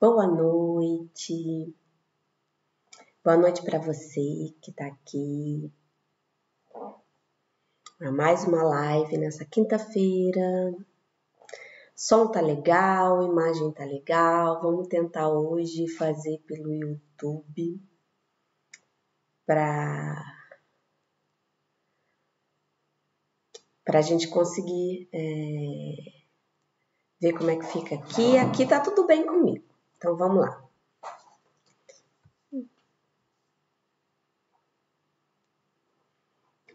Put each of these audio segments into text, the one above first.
Boa noite. Boa noite para você que está aqui. A mais uma live nessa quinta-feira. Som tá legal, imagem tá legal. Vamos tentar hoje fazer pelo YouTube para para a gente conseguir é, ver como é que fica aqui. Aqui tá tudo bem comigo. Então vamos lá.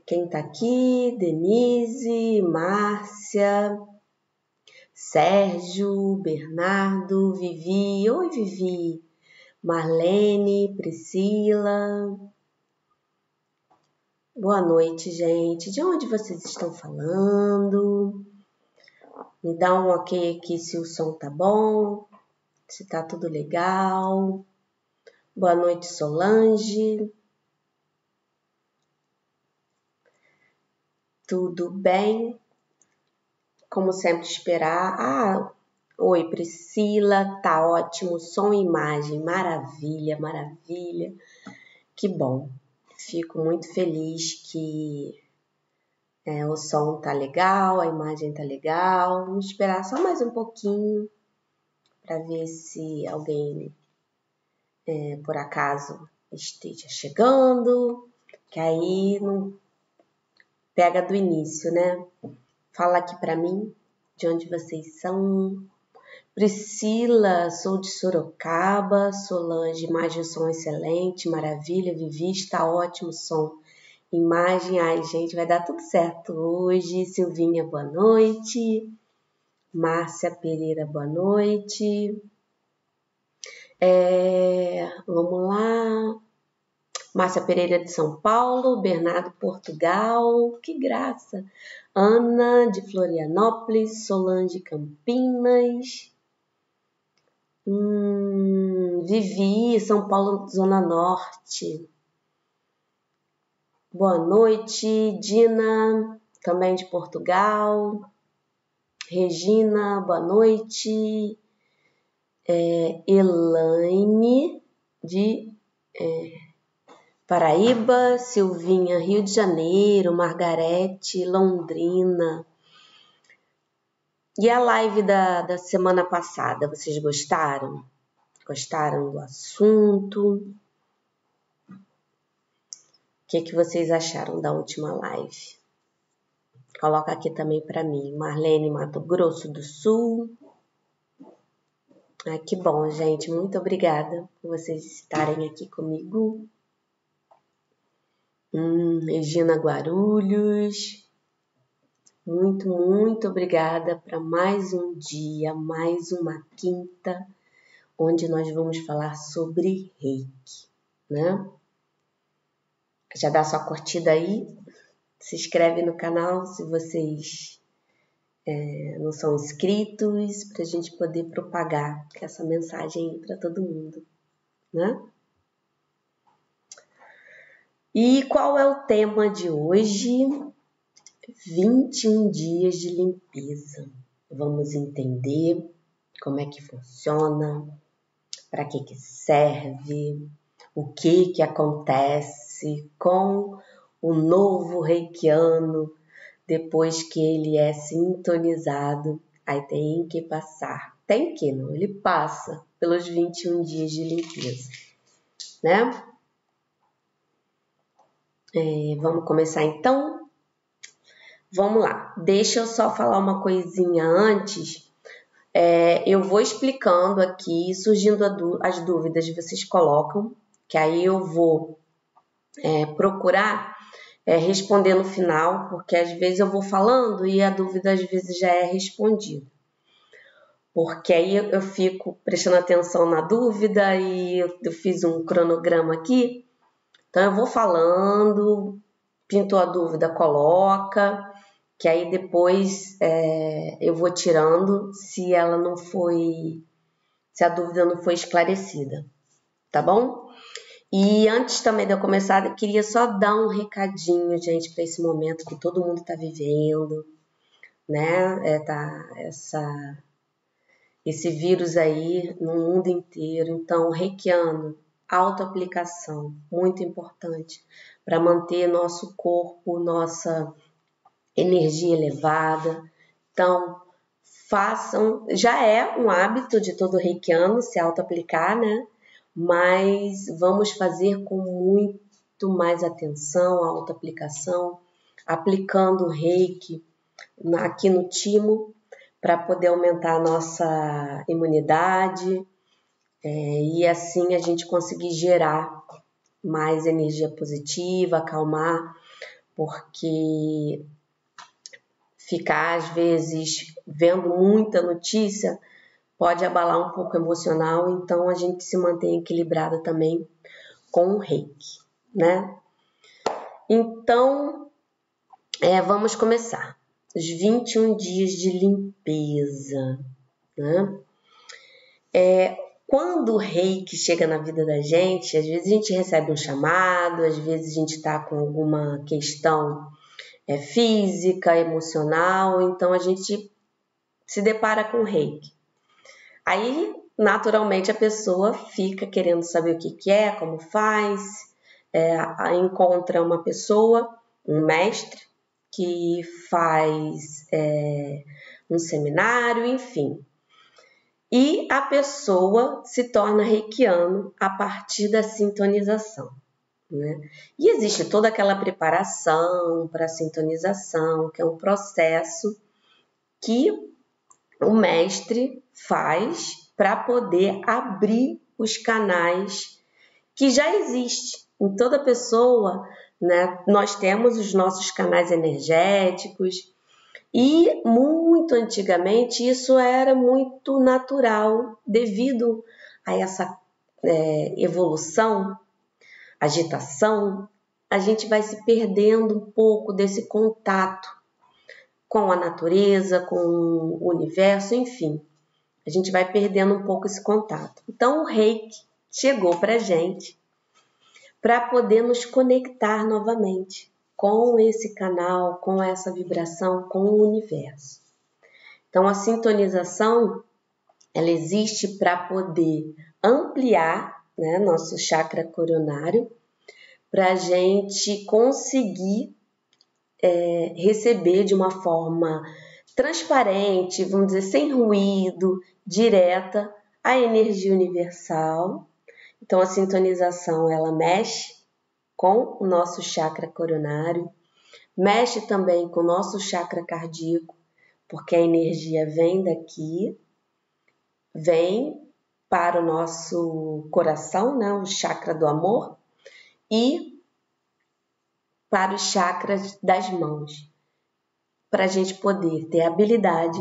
Quem tá aqui? Denise, Márcia, Sérgio, Bernardo, Vivi. Oi, Vivi. Marlene, Priscila. Boa noite, gente. De onde vocês estão falando? Me dá um ok aqui se o som tá bom, se tá tudo legal. Boa noite, Solange. Tudo bem? Como sempre esperar. Ah, oi Priscila, tá ótimo, som e imagem, maravilha, maravilha. Que bom. Fico muito feliz que é, o som tá legal, a imagem tá legal. Vamos esperar só mais um pouquinho para ver se alguém é, por acaso esteja chegando, que aí não Pega do início, né? Fala aqui para mim de onde vocês são. Priscila, sou de Sorocaba. Solange, imagem som excelente, maravilha. Vivi, está ótimo som. Imagem, ai gente, vai dar tudo certo hoje. Silvinha, boa noite. Márcia Pereira, boa noite. É, vamos lá. Márcia Pereira de São Paulo, Bernardo Portugal, que graça. Ana de Florianópolis, Solange Campinas. Hum, Vivi, São Paulo, Zona Norte. Boa noite, Dina, também de Portugal. Regina, boa noite. É, Elaine, de é, Paraíba, Silvinha, Rio de Janeiro, Margarete, Londrina. E a live da, da semana passada, vocês gostaram? Gostaram do assunto? O que, que vocês acharam da última live? Coloca aqui também para mim, Marlene Mato Grosso do Sul. Ah, que bom, gente. Muito obrigada por vocês estarem aqui comigo. Hum, Regina Guarulhos. Muito, muito obrigada para mais um dia, mais uma quinta, onde nós vamos falar sobre reiki, né? Já dá sua curtida aí, se inscreve no canal se vocês é, não são inscritos, para a gente poder propagar essa mensagem para todo mundo, né? E qual é o tema de hoje? 21 dias de limpeza. Vamos entender como é que funciona, para que, que serve, o que, que acontece com o novo reikiano depois que ele é sintonizado. Aí tem que passar. Tem que, não, ele passa pelos 21 dias de limpeza, né? É, vamos começar então? Vamos lá. Deixa eu só falar uma coisinha antes. É, eu vou explicando aqui, surgindo as dúvidas, vocês colocam, que aí eu vou é, procurar é, responder no final, porque às vezes eu vou falando e a dúvida às vezes já é respondida. Porque aí eu fico prestando atenção na dúvida e eu, fiz um cronograma aqui então eu vou falando, pintou a dúvida, coloca, que aí depois é, eu vou tirando se ela não foi, se a dúvida não foi esclarecida, tá bom? E antes também de eu começar, eu queria só dar um recadinho, gente, para esse momento que todo mundo está vivendo, né? É, tá, essa, esse vírus aí no mundo inteiro. Então, reikiano, autoaplicação, muito importante para manter nosso corpo, nossa energia elevada. Então, façam, já é um hábito de todo reikiano se auto-aplicar, né? Mas vamos fazer com muito mais atenção a auto-aplicação, aplicando o reiki aqui no timo para poder aumentar a nossa imunidade é, e assim a gente conseguir gerar mais energia positiva, acalmar, porque ficar às vezes vendo muita notícia pode abalar um pouco emocional, então a gente se mantém equilibrado também com o reiki, né? Então, é, vamos começar os 21 dias de limpeza. Né? É, quando o reiki chega na vida da gente, às vezes a gente recebe um chamado, às vezes a gente está com alguma questão é, física, emocional, então a gente se depara com o reiki. Aí, naturalmente, a pessoa fica querendo saber o que, que é, como faz, é, encontra uma pessoa, um mestre, que faz é, um seminário, enfim. E a pessoa se torna reikiano a partir da sintonização. Né? E existe toda aquela preparação para a sintonização, que é um processo que o mestre faz para poder abrir os canais que já existem. Em toda pessoa né? Nós temos os nossos canais energéticos e muito antigamente isso era muito natural devido a essa é, evolução, agitação, a gente vai se perdendo um pouco desse contato com a natureza, com o universo, enfim. A gente vai perdendo um pouco esse contato. Então o reiki chegou para gente para poder nos conectar novamente com esse canal, com essa vibração, com o universo. Então a sintonização ela existe para poder ampliar né, nosso chakra coronário, para a gente conseguir é, receber de uma forma transparente, vamos dizer, sem ruído, direta, a energia universal. Então a sintonização ela mexe com o nosso chakra coronário, mexe também com o nosso chakra cardíaco, porque a energia vem daqui, vem para o nosso coração, né, o chakra do amor, e para os chakras das mãos, para a gente poder ter habilidade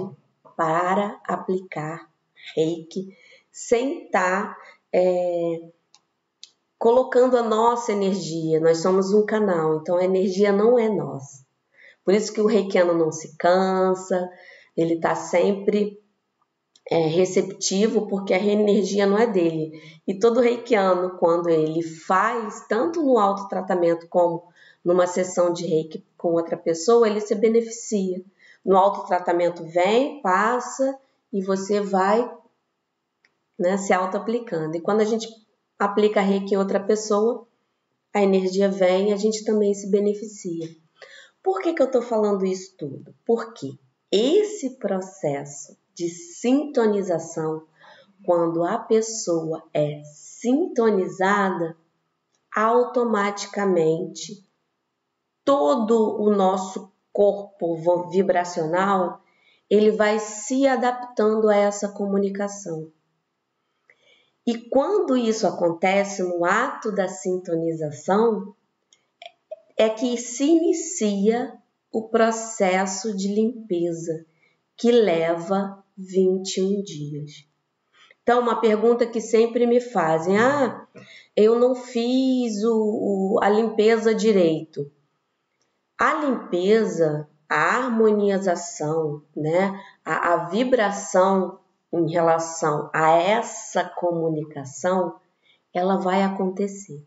para aplicar reiki sem estar é, colocando a nossa energia. Nós somos um canal, então a energia não é nossa. Por isso que o reikiano não se cansa, ele está sempre é, receptivo, porque a energia não é dele. E todo reikiano, quando ele faz, tanto no autotratamento como numa sessão de reiki com outra pessoa, ele se beneficia. No autotratamento vem, passa e você vai né, se auto-aplicando. E quando a gente aplica reiki em outra pessoa, a energia vem e a gente também se beneficia. Por que, que eu estou falando isso tudo? Porque esse processo de sintonização, quando a pessoa é sintonizada, automaticamente todo o nosso corpo vibracional ele vai se adaptando a essa comunicação. E quando isso acontece no ato da sintonização, é que se inicia o processo de limpeza, que leva 21 dias. Então, uma pergunta que sempre me fazem: ah, eu não fiz o, o, a limpeza direito. A limpeza, a harmonização, né, a, a vibração em relação a essa comunicação, ela vai acontecer.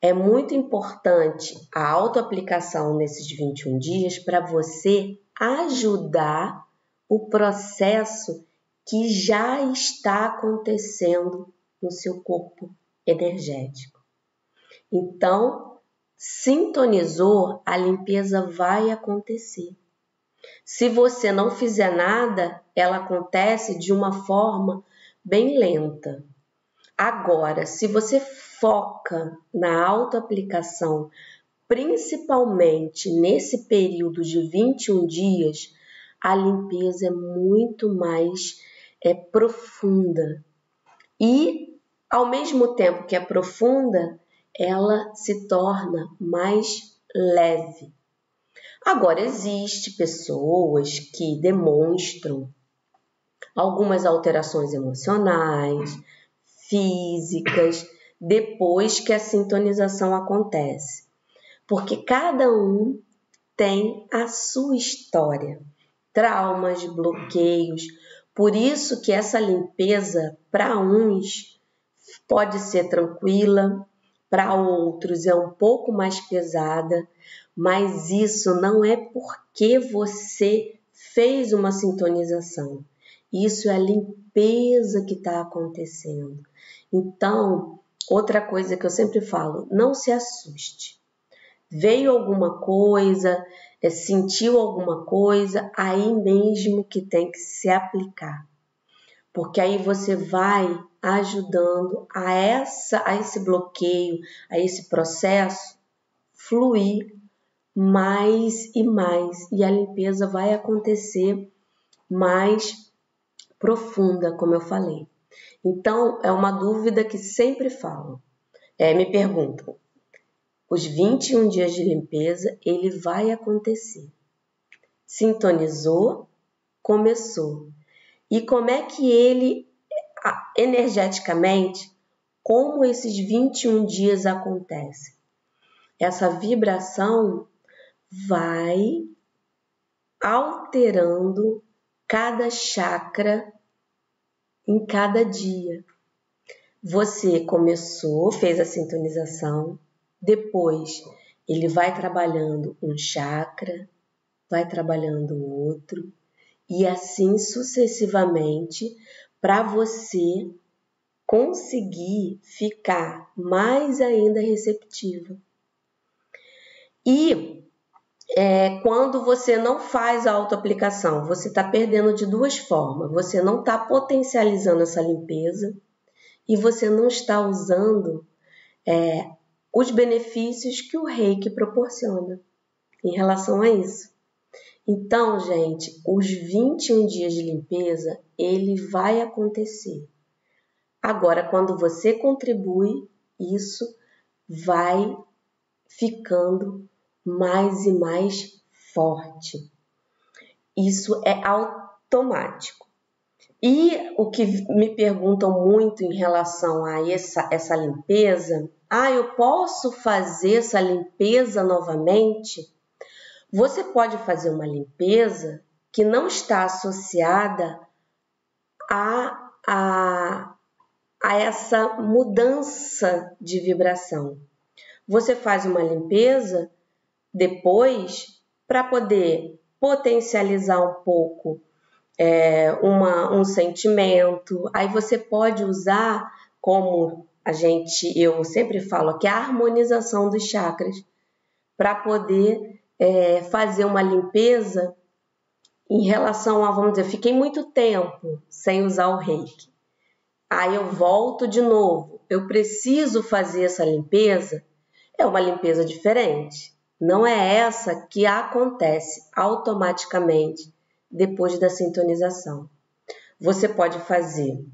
É muito importante a autoaplicação nesses 21 dias para você ajudar o processo que já está acontecendo no seu corpo energético. Então, sintonizou, a limpeza vai acontecer. Se você não fizer nada, ela acontece de uma forma bem lenta. Agora, se você foca na autoaplicação, principalmente nesse período de 21 dias, a limpeza é muito mais é, profunda. E, ao mesmo tempo que é profunda, ela se torna mais leve. Agora, existe pessoas que demonstram algumas alterações emocionais, físicas, depois que a sintonização acontece. Porque cada um tem a sua história, traumas, bloqueios. Por isso que essa limpeza para uns pode ser tranquila, para outros é um pouco mais pesada, mas isso não é porque você fez uma sintonização. Isso é a limpeza que está acontecendo. Então, outra coisa que eu sempre falo: não se assuste. Veio alguma coisa, é, sentiu alguma coisa, aí mesmo que tem que se aplicar. Porque aí você vai ajudando a essa a esse bloqueio, a esse processo fluir mais e mais e a limpeza vai acontecer mais profunda, como eu falei. Então, é uma dúvida que sempre falo. É, me perguntam: os 21 dias de limpeza, ele vai acontecer. Sintonizou, começou. E como é que ele, energeticamente, como esses 21 dias acontecem? Essa vibração vai alterando cada chakra em cada dia. Você começou, fez a sintonização, depois ele vai trabalhando um chakra, vai trabalhando outro, e assim sucessivamente para você conseguir ficar mais ainda receptiva. E é, quando você não faz a autoaplicação, você está perdendo de duas formas. Você não está potencializando essa limpeza e você não está usando é, os benefícios que o reiki proporciona em relação a isso. Então, gente, os 21 dias de limpeza, ele vai acontecer. Agora, quando você contribui, isso vai ficando mais e mais forte. Isso é automático. E o que me perguntam muito em relação a essa, essa limpeza, ah, eu posso fazer essa limpeza novamente? Você pode fazer uma limpeza que não está associada a, a, a essa mudança de vibração. Você faz uma limpeza depois para poder potencializar um pouco é, uma, um sentimento. Aí você pode usar como a gente, eu sempre falo que a harmonização dos chakras para poder é, fazer uma limpeza em relação a, vamos dizer, fiquei muito tempo sem usar o reiki. Aí eu volto de novo. Eu preciso fazer essa limpeza. É uma limpeza diferente. Não é essa que acontece automaticamente depois da sintonização. Você pode fazer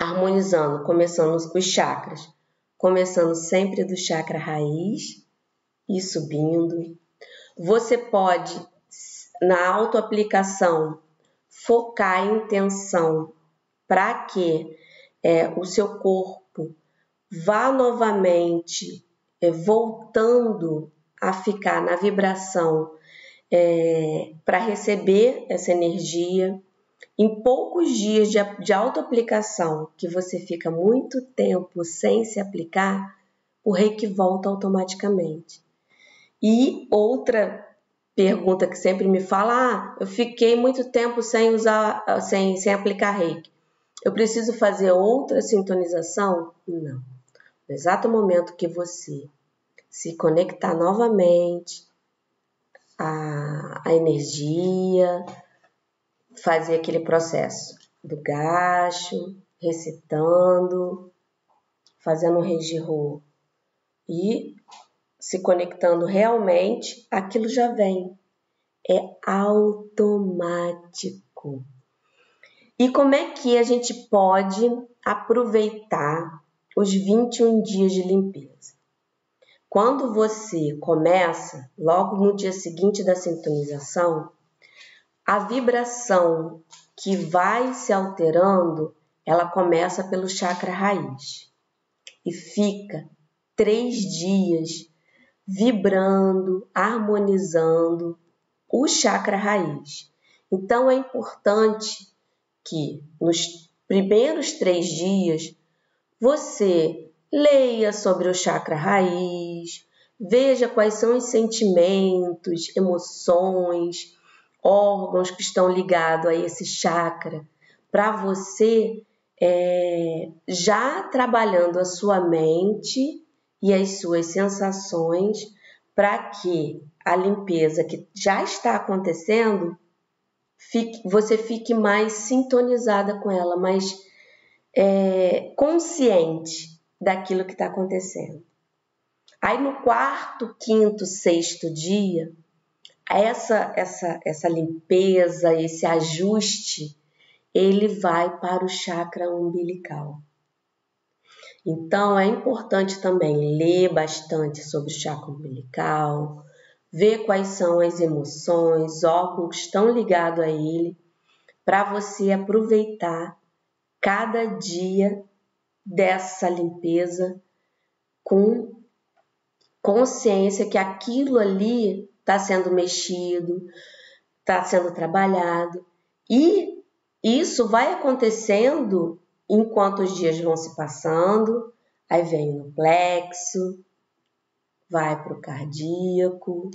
harmonizando, começando com os chakras, começando sempre do chakra raiz e subindo. Você pode, na autoaplicação, focar a intenção para que é, o seu corpo vá novamente é, voltando a ficar na vibração é, para receber essa energia. Em poucos dias de, de auto-aplicação, que você fica muito tempo sem se aplicar, o reiki volta automaticamente. E outra pergunta que sempre me fala: ah, eu fiquei muito tempo sem usar, sem, sem aplicar reiki. Eu preciso fazer outra sintonização? Não. No exato momento que você se conectar novamente à, à energia, fazer aquele processo do gacho, recitando, fazendo um regirro e se conectando realmente, aquilo já vem. É automático. E como é que a gente pode aproveitar os 21 dias de limpeza? Quando você começa, logo no dia seguinte da sintonização, a vibração que vai se alterando, ela começa pelo chakra raiz e fica três dias vibrando, harmonizando o chakra raiz. Então é importante que nos primeiros três dias você leia sobre o chakra raiz, veja quais são os sentimentos, emoções, órgãos que estão ligados a esse chakra, para você é, já trabalhando a sua mente e as suas sensações para que a limpeza que já está acontecendo fique, você fique mais sintonizada com ela, mais é, consciente daquilo que está acontecendo. Aí no quarto, quinto, sexto dia, essa, essa, essa limpeza, esse ajuste, ele vai para o chakra umbilical. Então é importante também ler bastante sobre o chakra umbilical, ver quais são as emoções, órgãos que estão ligados a ele, para você aproveitar cada dia dessa limpeza com consciência que aquilo ali está sendo mexido, está sendo trabalhado. E isso vai acontecendo enquanto os dias vão se passando, aí vem no plexo, vai para o cardíaco,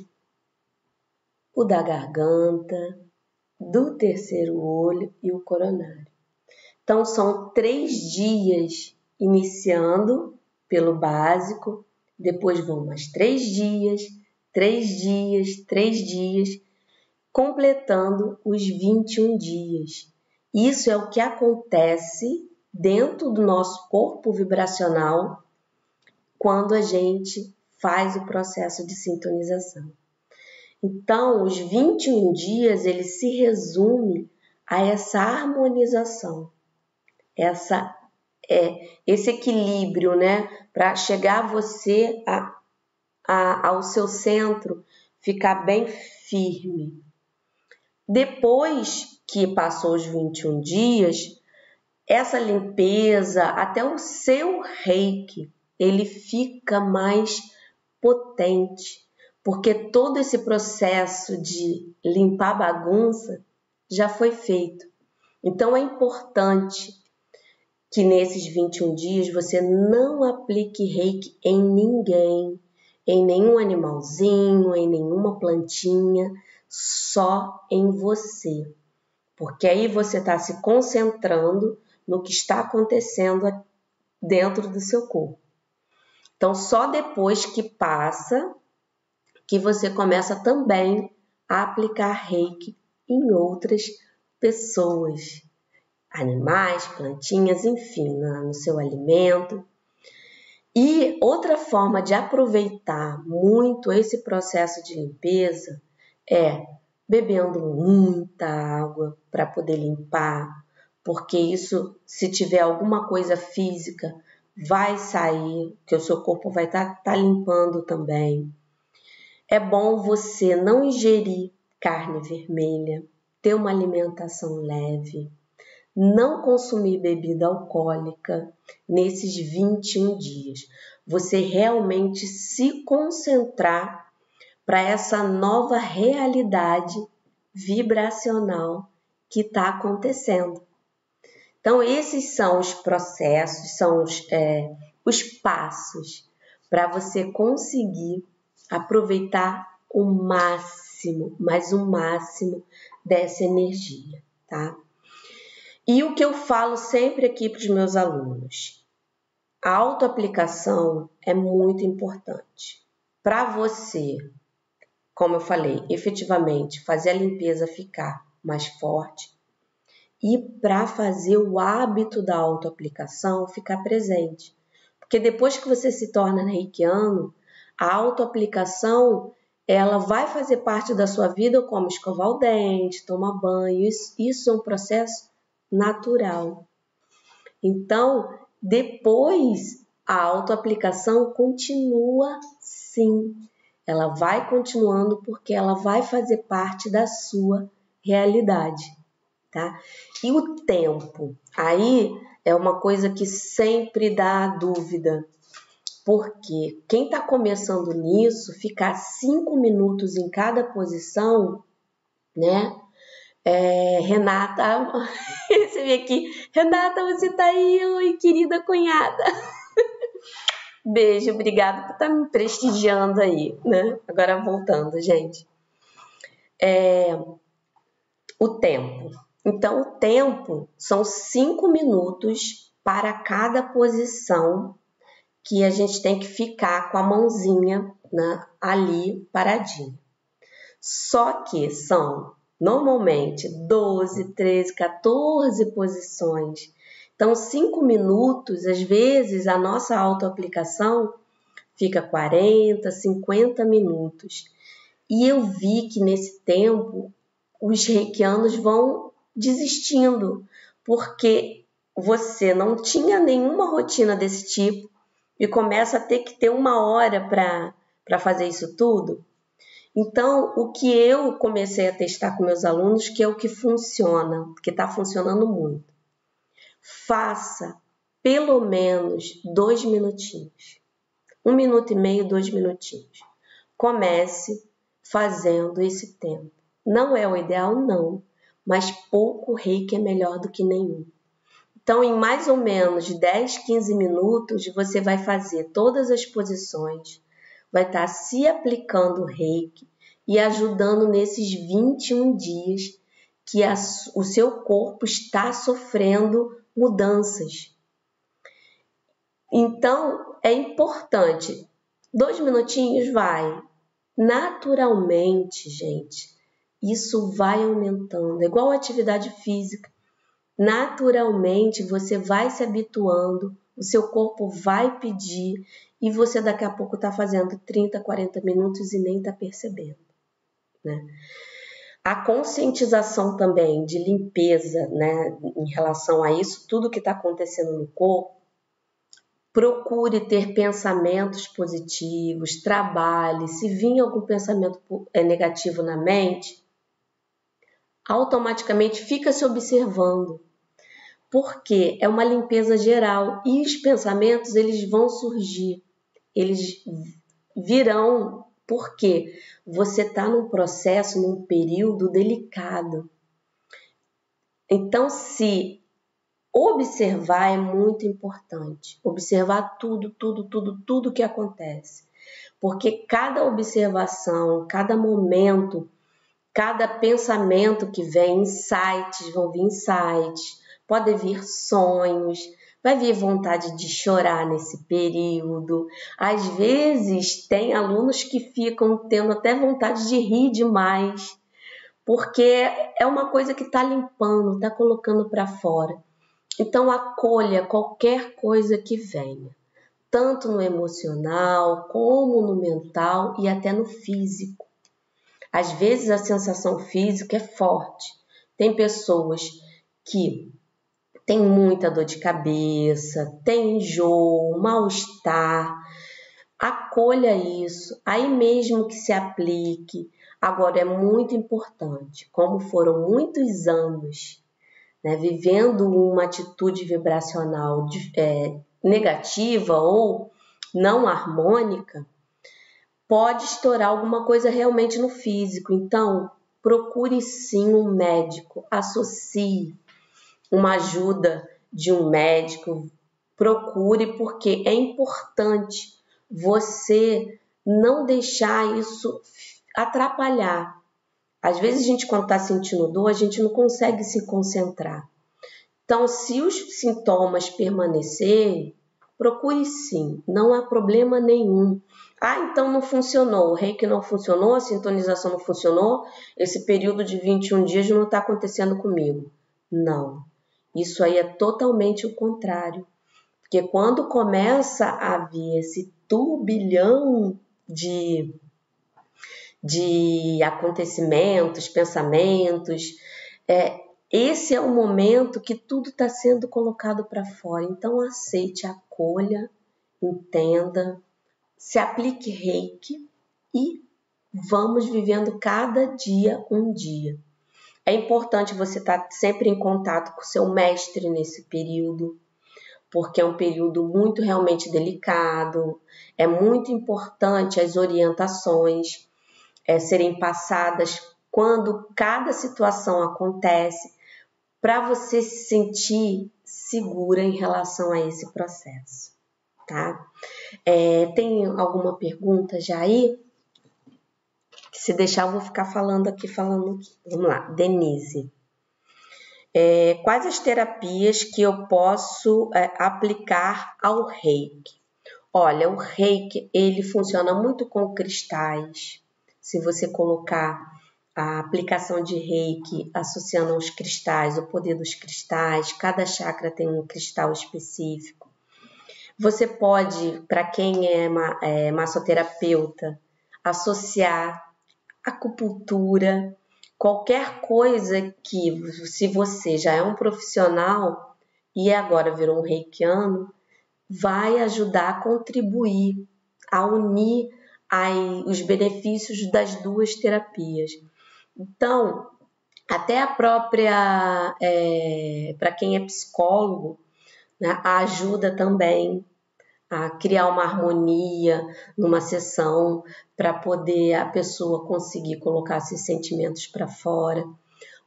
o da garganta, do terceiro olho e o coronário. Então, são três dias iniciando pelo básico, depois vão mais três dias, três dias, três dias, completando os 21 dias. Isso é o que acontece dentro do nosso corpo vibracional quando a gente faz o processo de sintonização. Então, os 21 dias ele se resume a essa harmonização, essa é esse equilíbrio, né, para chegar você a, a, ao seu centro, ficar bem firme. Depois que passou os 21 dias, essa limpeza, até o seu reiki, ele fica mais potente, porque todo esse processo de limpar bagunça já foi feito. Então é importante que nesses 21 dias você não aplique reiki em ninguém, em nenhum animalzinho, em nenhuma plantinha, só em você. Porque aí você está se concentrando no que está acontecendo dentro do seu corpo. Então, só depois que passa que você começa também a aplicar reiki em outras pessoas, animais, plantinhas, enfim, no seu alimento. E outra forma de aproveitar muito esse processo de limpeza é bebendo muita água para poder limpar, porque isso, se tiver alguma coisa física, vai sair, que o seu corpo vai estar tá, tá limpando também. É bom você não ingerir carne vermelha, ter uma alimentação leve, não consumir bebida alcoólica nesses 21 dias. Você realmente se concentrar para essa nova realidade vibracional que está acontecendo. Então, esses são os processos, são os, é, os passos para você conseguir aproveitar o máximo mas o máximo dessa energia, tá? E o que eu falo sempre aqui para os meus alunos: a autoaplicação é muito importante. Para você, como eu falei, efetivamente fazer a limpeza ficar mais forte e para fazer o hábito da autoaplicação ficar presente. Porque depois que você se torna reikiano, a autoaplicação ela vai fazer parte da sua vida como escovar o dente, tomar banho. Isso, isso é um processo natural. Então, depois a autoaplicação continua sim. Ela vai continuando porque ela vai fazer parte da sua realidade, tá? E o tempo, aí é uma coisa que sempre dá dúvida, porque quem está começando nisso, ficar cinco minutos em cada posição, né? É, Renata, vê aqui, Renata, você tá aí, oi, querida cunhada. Beijo, obrigada por estar tá me prestigiando aí, né? Agora voltando, gente. É, o tempo. Então, o tempo são cinco minutos para cada posição que a gente tem que ficar com a mãozinha né, ali paradinha. Só que são normalmente 12, 13, 14 posições. Então, 5 minutos, às vezes, a nossa autoaplicação fica 40, 50 minutos. E eu vi que nesse tempo os reikianos vão desistindo, porque você não tinha nenhuma rotina desse tipo e começa a ter que ter uma hora para fazer isso tudo. Então, o que eu comecei a testar com meus alunos, que é o que funciona, que está funcionando muito. Faça pelo menos dois minutinhos. Um minuto e meio, dois minutinhos. Comece fazendo esse tempo. Não é o ideal, não, mas pouco reiki é melhor do que nenhum. Então, em mais ou menos de 10, 15 minutos, você vai fazer todas as posições, vai estar tá se aplicando reiki e ajudando nesses 21 dias que a, o seu corpo está sofrendo mudanças. Então, é importante. Dois minutinhos vai. Naturalmente, gente, isso vai aumentando. É igual atividade física. Naturalmente, você vai se habituando, o seu corpo vai pedir e você daqui a pouco está fazendo 30, 40 minutos e nem está percebendo. Né? A conscientização também de limpeza né, em relação a isso, tudo que está acontecendo no corpo, procure ter pensamentos positivos, trabalhe. Se vir algum pensamento é, negativo na mente, automaticamente fica se observando. Porque é uma limpeza geral e os pensamentos eles vão surgir, eles virão porque você está num processo, num período delicado. Então, se observar é muito importante, observar tudo, tudo, tudo, tudo que acontece, porque cada observação, cada momento, cada pensamento que vem, insights, vão vir insights, pode vir sonhos, vai vir vontade de chorar nesse período. Às vezes, tem alunos que ficam tendo até vontade de rir demais, porque é uma coisa que está limpando, está colocando para fora. Então, acolha qualquer coisa que venha, tanto no emocional, como no mental e até no físico. Às vezes, a sensação física é forte. Tem pessoas que tem muita dor de cabeça, tem enjoo, mal-estar. Acolha isso, aí mesmo que se aplique. Agora é muito importante, como foram muitos anos né, vivendo uma atitude vibracional é, negativa ou não harmônica, pode estourar alguma coisa realmente no físico. Então, procure sim um médico, associe uma ajuda de um médico, procure, porque é importante você não deixar isso atrapalhar, Às vezes a gente, quando está sentindo dor, a gente não consegue se concentrar. Então, se os sintomas permanecerem, procure sim, não há problema nenhum. Ah, então não funcionou, o reiki não funcionou, a sintonização não funcionou, esse período de 21 dias não está acontecendo comigo. Não, isso aí é totalmente o contrário. Porque quando começa a vir esse turbilhão de, de acontecimentos, pensamentos, é, esse é o momento que tudo está sendo colocado para fora. Então aceite, acolha, entenda, se aplique reiki e vamos vivendo cada dia um dia. É importante você estar tá sempre em contato com seu mestre nesse período, porque é um período muito realmente delicado. É muito importante as orientações é, serem passadas quando cada situação acontece, para você se sentir segura em relação a esse processo tá? É, tem alguma pergunta já aí? Se deixar, eu vou ficar falando aqui, falando aqui. Vamos lá, Denise. É, quais as terapias que eu posso é, aplicar ao reiki? Olha, o reiki, ele funciona muito com cristais. Se você colocar a aplicação de reiki associando aos cristais, o poder dos cristais, cada chakra tem um cristal específico. Você pode, para quem é, é massoterapeuta, associar acupuntura, qualquer coisa que, se você já é um profissional e agora virou um reikiano, vai ajudar a contribuir, a unir aí os benefícios das duas terapias. Então, até a própria, é, para quem é psicólogo, né, ajuda também a criar uma harmonia numa sessão para poder a pessoa conseguir colocar esses sentimentos para fora.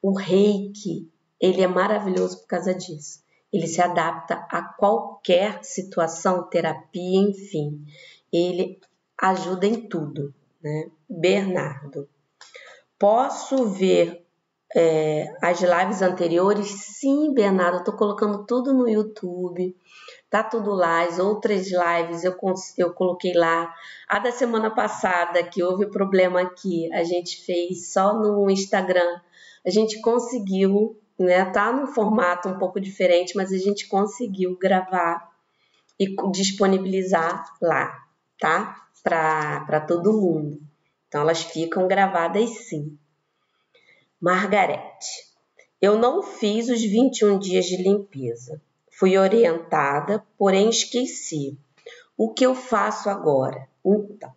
O reiki, ele é maravilhoso por causa disso. Ele se adapta a qualquer situação, terapia, enfim. Ele ajuda em tudo, né? Bernardo. Posso ver é, as lives anteriores? Sim, Bernardo, eu tô colocando tudo no YouTube. Tá tudo lá, as outras lives eu, eu coloquei lá. A da semana passada, que houve problema aqui, a gente fez só no Instagram. A gente conseguiu, né? Tá num formato um pouco diferente, mas a gente conseguiu gravar e disponibilizar lá, tá? Para todo mundo. Então elas ficam gravadas sim. Margarete, eu não fiz os 21 dias de limpeza. Fui orientada, porém esqueci. O que eu faço agora? Então,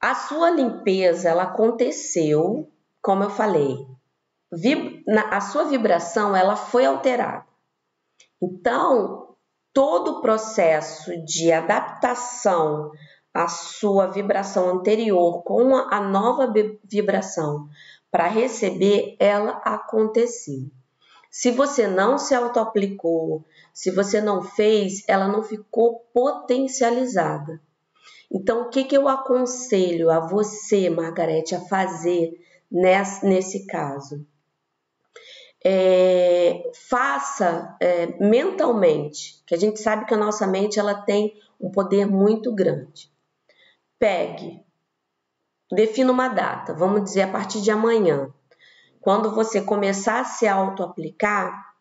a sua limpeza ela aconteceu, como eu falei, a sua vibração ela foi alterada. Então, todo o processo de adaptação à sua vibração anterior com a nova vibração para receber, ela aconteceu. Se você não se auto-aplicou, se você não fez, ela não ficou potencializada. Então, o que, que eu aconselho a você, Margarete, a fazer nesse, nesse caso? É, faça é, mentalmente, que a gente sabe que a nossa mente ela tem um poder muito grande. Pegue, defina uma data, vamos dizer a partir de amanhã. Quando você começar a se auto-aplicar,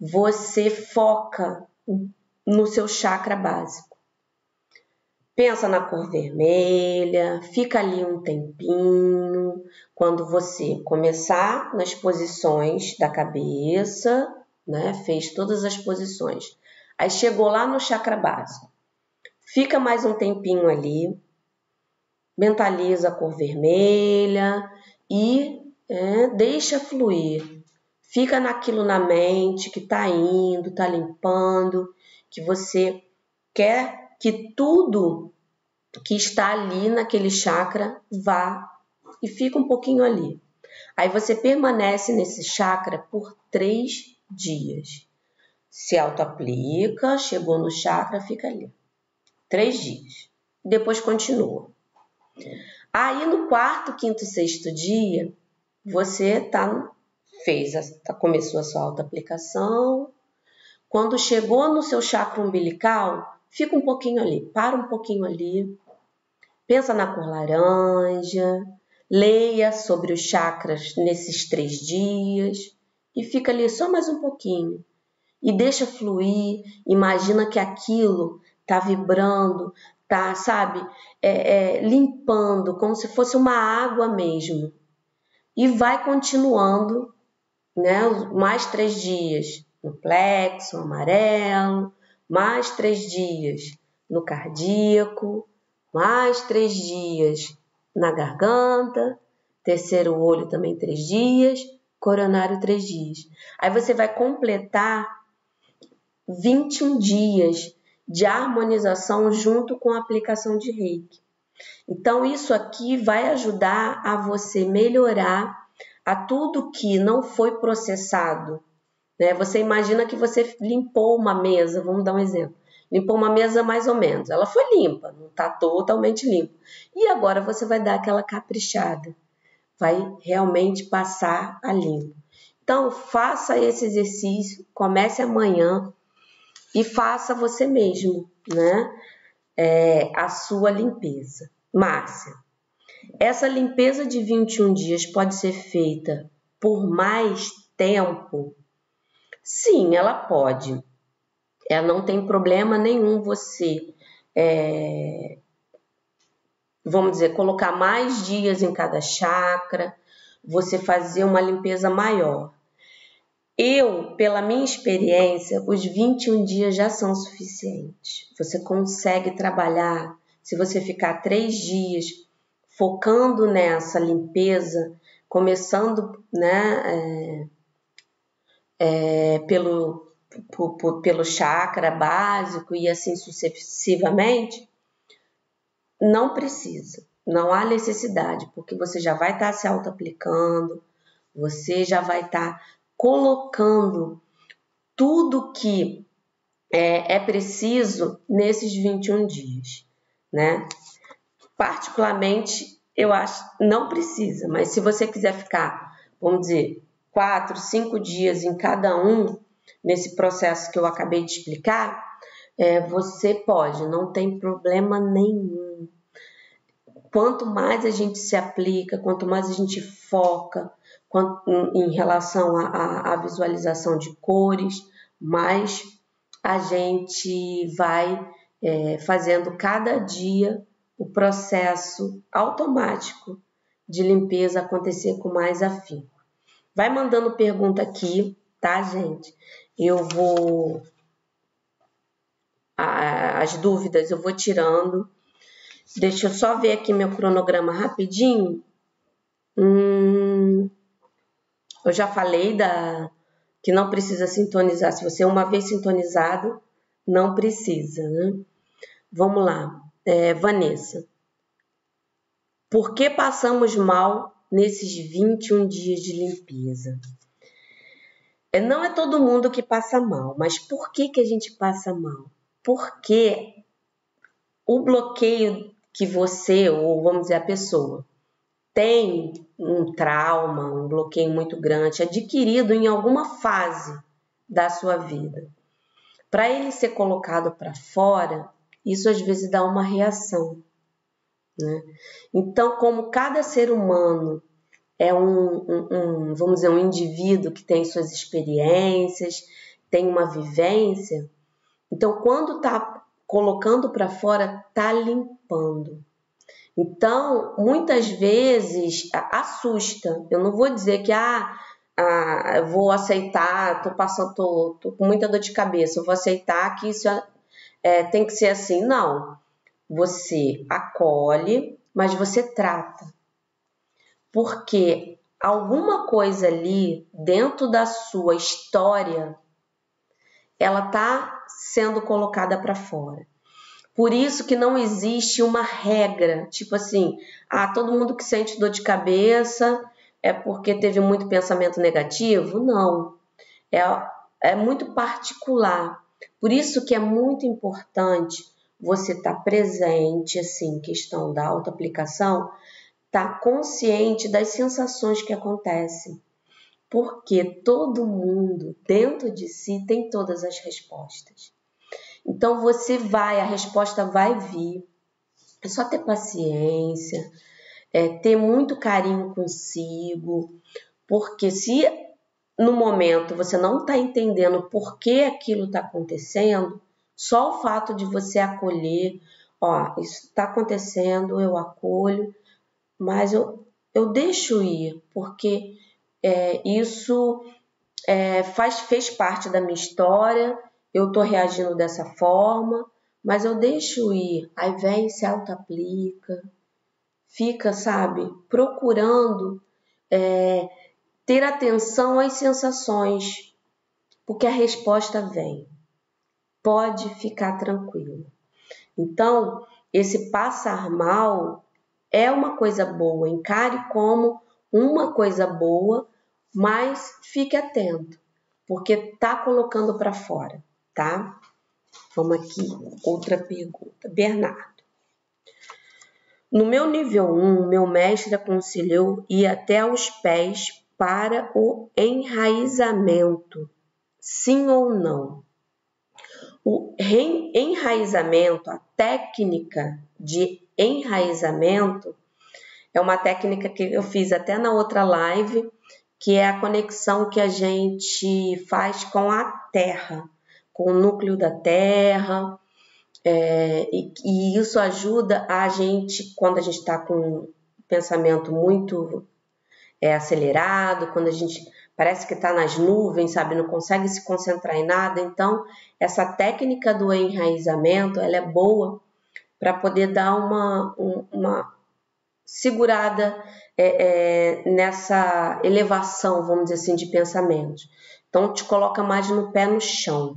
você foca no seu chakra básico. Pensa na cor vermelha, fica ali um tempinho. Quando você começar nas posições da cabeça, né? Fez todas as posições. Aí chegou lá no chakra básico. Fica mais um tempinho ali. Mentaliza a cor vermelha e é, deixa fluir. Fica naquilo na mente que está indo, está limpando, que você quer que tudo que está ali naquele chakra vá e fica um pouquinho ali. Aí você permanece nesse chakra por três dias. Se auto-aplica, chegou no chakra, fica ali. Três dias. Depois continua. Aí no quarto, quinto, sexto dia, você tá fez, a, tá, começou a sua auto-aplicação. Quando chegou no seu chakra umbilical, fica um pouquinho ali, para um pouquinho ali, pensa na cor laranja, leia sobre os chakras nesses três dias e fica ali só mais um pouquinho. E deixa fluir, imagina que aquilo tá vibrando, tá, sabe, é, é, limpando, como se fosse uma água mesmo. E vai continuando, né, mais três dias no plexo amarelo, mais três dias no cardíaco, mais três dias na garganta, terceiro olho também três dias, coronário três dias. Aí você vai completar 21 dias de harmonização junto com a aplicação de reiki. Então, isso aqui vai ajudar a você melhorar a tudo que não foi processado. Né? Você imagina que você limpou uma mesa, vamos dar um exemplo. Limpou uma mesa mais ou menos. Ela foi limpa, não está totalmente limpa. E agora você vai dar aquela caprichada. Vai realmente passar a limpo. Então, faça esse exercício, comece amanhã e faça você mesmo, né? É, a sua limpeza. Márcia, essa limpeza de 21 dias pode ser feita por mais tempo? Sim, ela pode. Ela não tem problema nenhum você, é, vamos dizer, colocar mais dias em cada chakra, você fazer uma limpeza maior. Eu, pela minha experiência, os 21 dias já são suficientes. Você consegue trabalhar, se você ficar três dias focando nessa limpeza, começando né, é, é, pelo, pelo chakra básico e assim sucessivamente, não precisa, não há necessidade, porque você já vai estar se auto-aplicando, você já vai estar colocando tudo que é, é preciso nesses 21 dias, né? Particularmente, eu acho não precisa, mas se você quiser ficar, vamos dizer, quatro, cinco dias em cada um nesse processo que eu acabei de explicar, é, você pode, não tem problema nenhum. Quanto mais a gente se aplica, quanto mais a gente foca, em relação à visualização de cores, mas a gente vai é, fazendo cada dia o processo automático de limpeza acontecer com mais afinco. Vai mandando pergunta aqui, tá, gente? Eu vou. As dúvidas eu vou tirando. Deixa eu só ver aqui meu cronograma rapidinho. Hum, eu já falei da que não precisa sintonizar. Se você é uma vez sintonizado, não precisa, né? Vamos lá, é, Vanessa. Por que passamos mal nesses 21 dias de limpeza? É, não é todo mundo que passa mal, mas por que, que a gente passa mal? Porque o bloqueio que você, ou vamos dizer, a pessoa, tem um trauma, um bloqueio muito grande adquirido em alguma fase da sua vida. Para ele ser colocado para fora, isso às vezes dá uma reação. Né? Então, como cada ser humano é um, um, um, vamos dizer, um indivíduo que tem suas experiências, tem uma vivência, então quando está colocando para fora, está limpando. Então, muitas vezes assusta. Eu não vou dizer que ah, ah vou aceitar, tô passando, tô, tô, com muita dor de cabeça, vou aceitar que isso é, é, tem que ser assim. Não. Você acolhe, mas você trata. Porque alguma coisa ali dentro da sua história ela tá sendo colocada para fora. Por isso que não existe uma regra, tipo assim, ah, todo mundo que sente dor de cabeça é porque teve muito pensamento negativo? Não. É, é muito particular. Por isso que é muito importante você estar tá presente, assim, questão da autoaplicação, estar tá consciente das sensações que acontecem. Porque todo mundo dentro de si tem todas as respostas. Então você vai, a resposta vai vir. É só ter paciência, é, ter muito carinho consigo, porque se no momento você não está entendendo por que aquilo está acontecendo, só o fato de você acolher, ó, isso está acontecendo, eu acolho, mas eu, eu deixo ir, porque é, isso é, faz, fez parte da minha história, eu estou reagindo dessa forma, mas eu deixo ir. Aí vem, se auto-aplica, fica, sabe, procurando é, ter atenção às sensações, porque a resposta vem. Pode ficar tranquilo. Então, esse passar mal é uma coisa boa, encare como uma coisa boa, mas fique atento, porque tá colocando para fora, tá? Vamos aqui, outra pergunta. Bernardo. No meu nível 1, meu mestre aconselhou ir até os pés para o enraizamento, sim ou não? O enraizamento, a técnica de enraizamento, é uma técnica que eu fiz até na outra live, que é a conexão que a gente faz com a Terra, com o núcleo da Terra, é, e, e, isso ajuda a gente, quando a gente está com um pensamento muito é, acelerado, quando a gente parece que está nas nuvens, sabe, não consegue se concentrar em nada. Então, essa técnica do enraizamento, ela é boa para poder dar uma, uma segurada é, é, nessa elevação, vamos dizer assim, de pensamentos. Então, te coloca mais no pé no chão.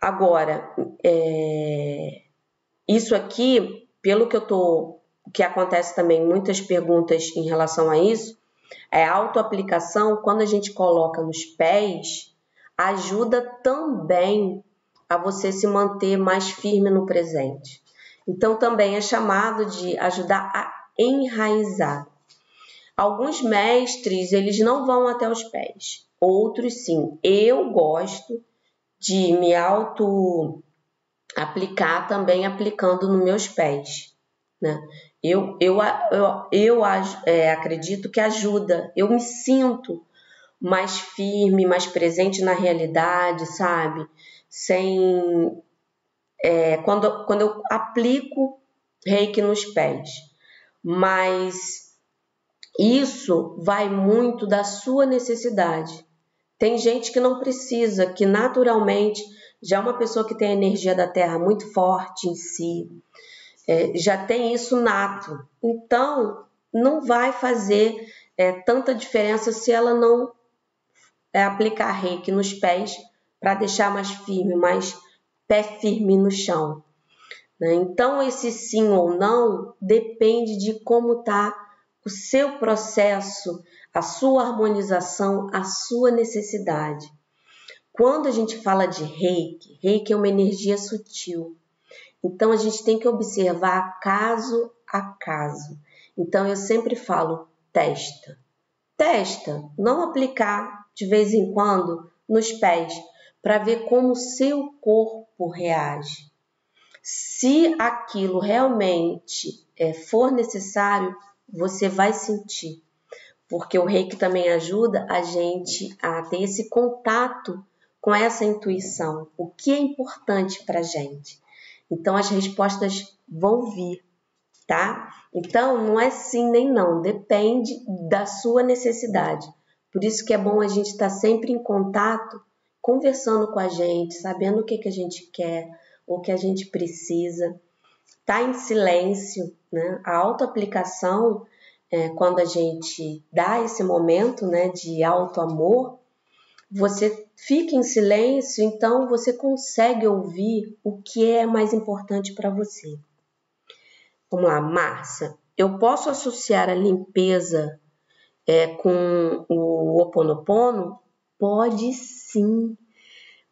Agora, é, isso aqui, pelo que eu tô, que acontece também muitas perguntas em relação a isso, é autoaplicação, quando a gente coloca nos pés, ajuda também a você se manter mais firme no presente. Então, também é chamado de ajudar a enraizar. Alguns mestres, eles não vão até os pés, outros sim. Eu gosto de me auto aplicar também aplicando nos meus pés, né? Eu, eu, eu, eu é, acredito que ajuda, eu me sinto mais firme, mais presente na realidade, sabe? Sem. É, quando, quando eu aplico reiki nos pés. Mas isso vai muito da sua necessidade. Tem gente que não precisa, que naturalmente já é uma pessoa que tem a energia da terra muito forte em si é, já tem isso nato. Então, não vai fazer é, tanta diferença se ela não é, aplicar reiki nos pés para deixar mais firme, mais pé firme no chão. Né? Então, esse sim ou não depende de como está o seu processo, a sua harmonização, a sua necessidade. Quando a gente fala de reiki, reiki é uma energia sutil. Então a gente tem que observar caso a caso. Então eu sempre falo testa. Testa, não aplicar de vez em quando nos pés para ver como o seu corpo reage. Se aquilo realmente é, for necessário, você vai sentir, porque o reiki também ajuda a gente a ter esse contato com essa intuição, o que é importante para gente. Então as respostas vão vir, tá? Então não é sim nem não, depende da sua necessidade. Por isso que é bom a gente estar tá sempre em contato, conversando com a gente, sabendo o que, que a gente quer, o que a gente precisa. Tá em silêncio, né? A autoaplicação, é, quando a gente dá esse momento né, de auto amor, você fica em silêncio, então você consegue ouvir o que é mais importante para você. Vamos lá, Márcia. Eu posso associar a limpeza é, com o Oponopono? Pode sim.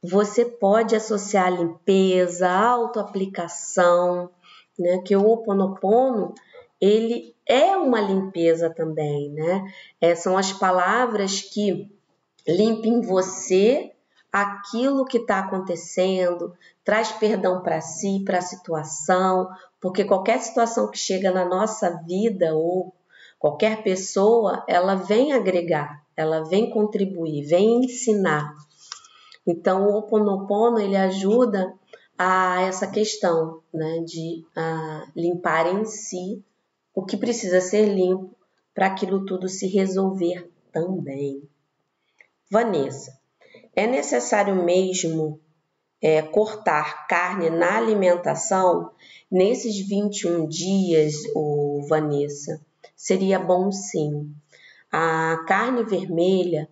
Você pode associar a limpeza, a autoaplicação, né? Que o Oponopono ele é uma limpeza também, né? É, são as palavras que limpem você aquilo que está acontecendo, traz perdão para si, para a situação, porque qualquer situação que chega na nossa vida ou qualquer pessoa, ela vem agregar, ela vem contribuir, vem ensinar. Então, o Oponopono ele ajuda a essa questão, né, de limpar em si o que precisa ser limpo para aquilo tudo se resolver também. Vanessa, é necessário mesmo é, cortar carne na alimentação nesses 21 dias, o Vanessa? Seria bom sim. A carne vermelha,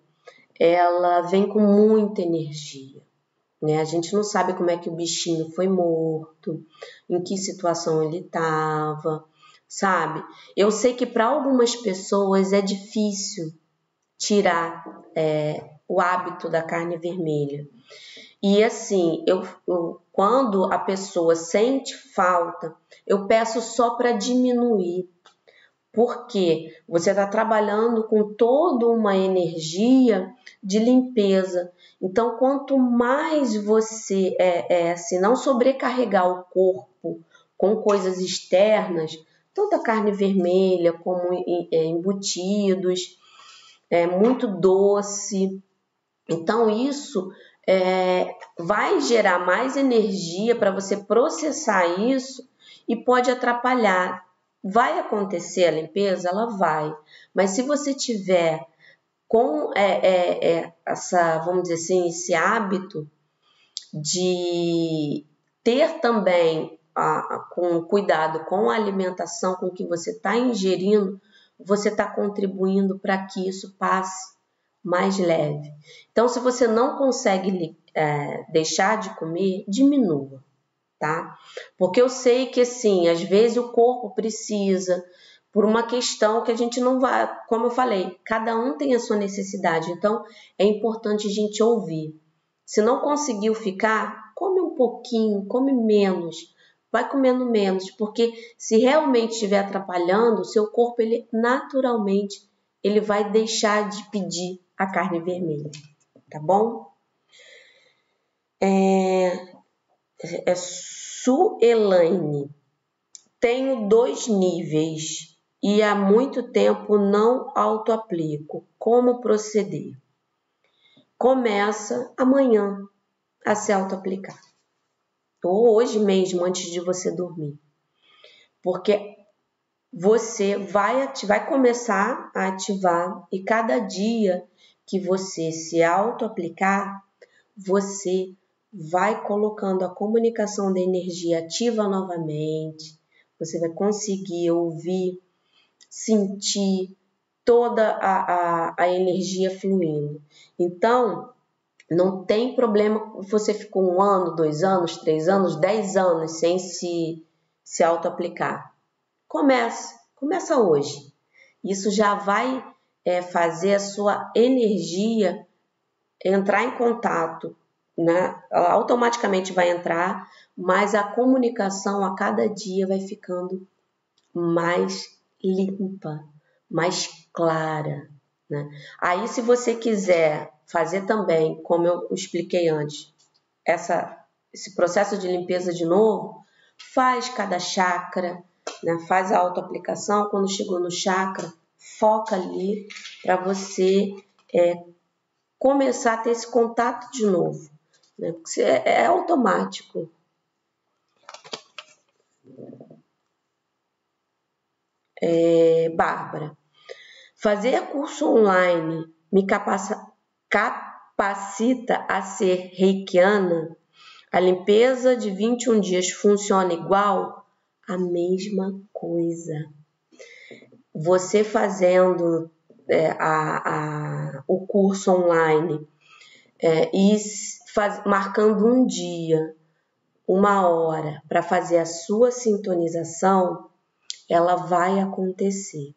ela vem com muita energia. Né? A gente não sabe como é que o bichinho foi morto, em que situação ele estava, sabe? Eu sei que para algumas pessoas é difícil tirar é, o hábito da carne vermelha. E assim, eu, eu quando a pessoa sente falta, eu peço só para diminuir, porque você está trabalhando com toda uma energia de limpeza. Então, quanto mais você é, é se não sobrecarregar o corpo com coisas externas, toda carne vermelha, como é, embutidos, é muito doce. Então, isso é, vai gerar mais energia para você processar isso e pode atrapalhar. Vai acontecer a limpeza? Ela vai. Mas se você tiver com é, é, é, essa, vamos dizer assim, esse hábito de ter também a, com cuidado com a alimentação, com o que você está ingerindo, você está contribuindo para que isso passe mais leve. Então, se você não consegue é, deixar de comer, diminua, tá? Porque eu sei que, assim, às vezes o corpo precisa, por uma questão que a gente não vai, como eu falei, cada um tem a sua necessidade, então é importante a gente ouvir. Se não conseguiu ficar, come um pouquinho, come menos, vai comendo menos, porque se realmente estiver atrapalhando, o seu corpo ele naturalmente ele vai deixar de pedir a carne vermelha, tá bom? É, é Suelaine. Tenho dois níveis e há muito tempo não autoaplico. Como proceder? Começa amanhã a se autoaplicar. Ou hoje mesmo, antes de você dormir. Porque você vai, vai começar a ativar e cada dia que você se auto-aplicar, você vai colocando a comunicação da energia ativa novamente, você vai conseguir ouvir, sentir toda a, a, a energia fluindo. Então, não tem problema você ficou um ano, dois anos, três anos, dez anos sem se, se auto-aplicar. Comece, começa hoje. Isso já vai é, fazer a sua energia entrar em contato, né? Ela automaticamente vai entrar, mas a comunicação a cada dia vai ficando mais limpa, mais clara, né? Aí, se você quiser fazer também, como eu expliquei antes, essa, esse processo de limpeza de novo, faz cada chakra, né? faz a autoaplicação. Quando chegou no chakra, foca ali para você é, começar a ter esse contato de novo. Né? Porque é, é automático. É, Bárbara, fazer curso online me capacita, capacita a ser reikiana? A limpeza de 21 dias funciona igual? A mesma coisa você fazendo é, a, a, o curso online é, e faz, marcando um dia, uma hora para fazer a sua sintonização, ela vai acontecer,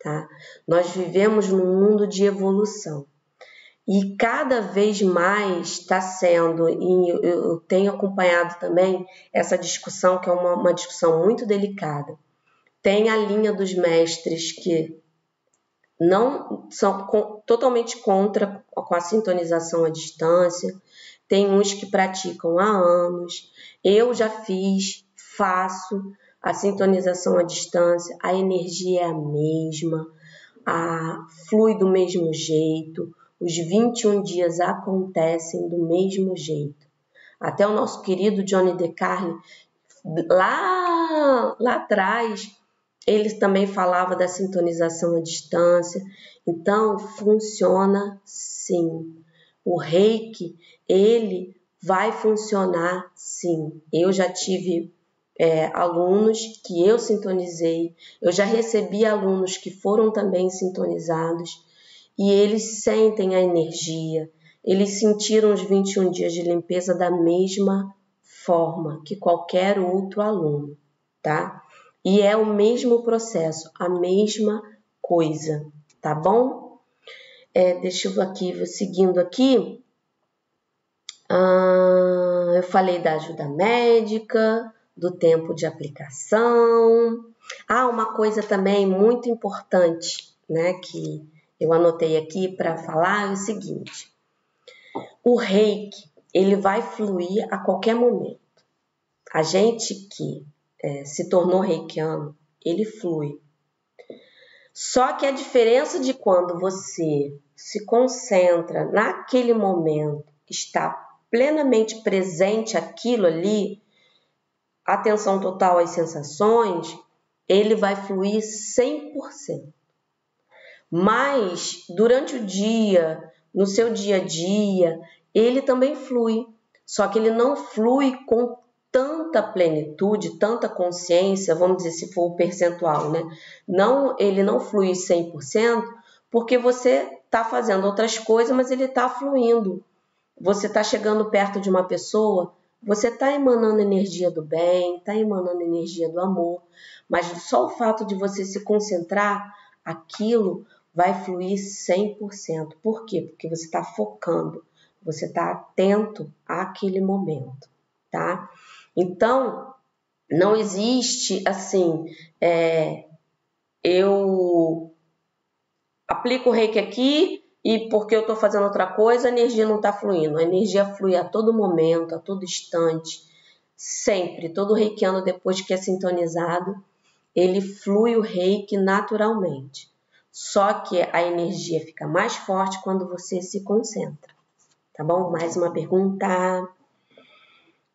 tá? Nós vivemos num mundo de evolução e cada vez mais está sendo, e eu tenho acompanhado também essa discussão, que é uma, uma discussão muito delicada Tem a linha dos mestres que não são com, totalmente contra com a sintonização à distância. Tem uns que praticam há anos. Eu já fiz, faço a sintonização à distância, a energia é a mesma, a flui do mesmo jeito, os 21 dias acontecem do mesmo jeito. Até o nosso querido Johnny DeCarli, lá, lá atrás, ele também falava da sintonização à distância. Então, funciona sim. O reiki, ele vai funcionar sim. Eu já tive é, alunos que eu sintonizei, eu já recebi alunos que foram também sintonizados e eles sentem a energia, eles sentiram os 21 dias de limpeza da mesma forma que qualquer outro aluno, tá? E é o mesmo processo, a mesma coisa, tá bom? É, deixa eu aqui, seguindo aqui. Ah, eu falei da ajuda médica, do tempo de aplicação. Ah, uma coisa também muito importante, né, que eu anotei aqui para falar é o seguinte: o reiki ele vai fluir a qualquer momento. A gente que é, se tornou reikiano, ele flui. Só que a diferença de quando você se concentra naquele momento, está plenamente presente aquilo ali, atenção total às sensações, ele vai fluir 100%. Mas durante o dia, no seu dia a dia, ele também flui. Só que ele não flui com tanta plenitude, tanta consciência, vamos dizer se for o percentual, né? Não, ele não flui 100%, porque você está fazendo outras coisas, mas ele está fluindo. Você está chegando perto de uma pessoa, você está emanando energia do bem, está emanando energia do amor, mas só o fato de você se concentrar, aquilo vai fluir 100%. Por quê? Porque você está focando, você está atento àquele momento, tá? Então, não existe assim, é, eu aplico o reiki aqui e porque eu estou fazendo outra coisa, a energia não está fluindo. A energia flui a todo momento, a todo instante, sempre. Todo reikiano, depois que é sintonizado, ele flui o reiki naturalmente. Só que a energia fica mais forte quando você se concentra. Tá bom? Mais uma pergunta.